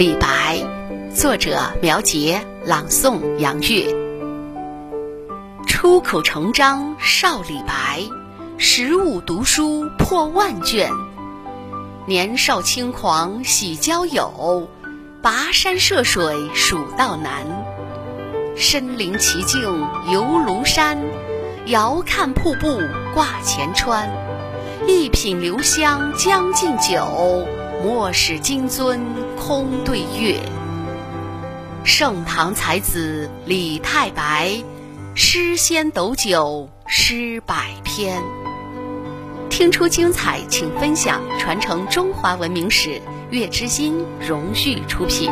李白，作者苗杰，朗诵杨月。出口成章少李白，十五读书破万卷。年少轻狂喜交友，跋山涉水蜀道难。身临其境游庐山，遥看瀑布挂前川。一品留香将进酒，莫使金樽空对月。盛唐才子李太白，诗仙斗酒诗百篇。听出精彩，请分享，传承中华文明史。月之音荣誉出品。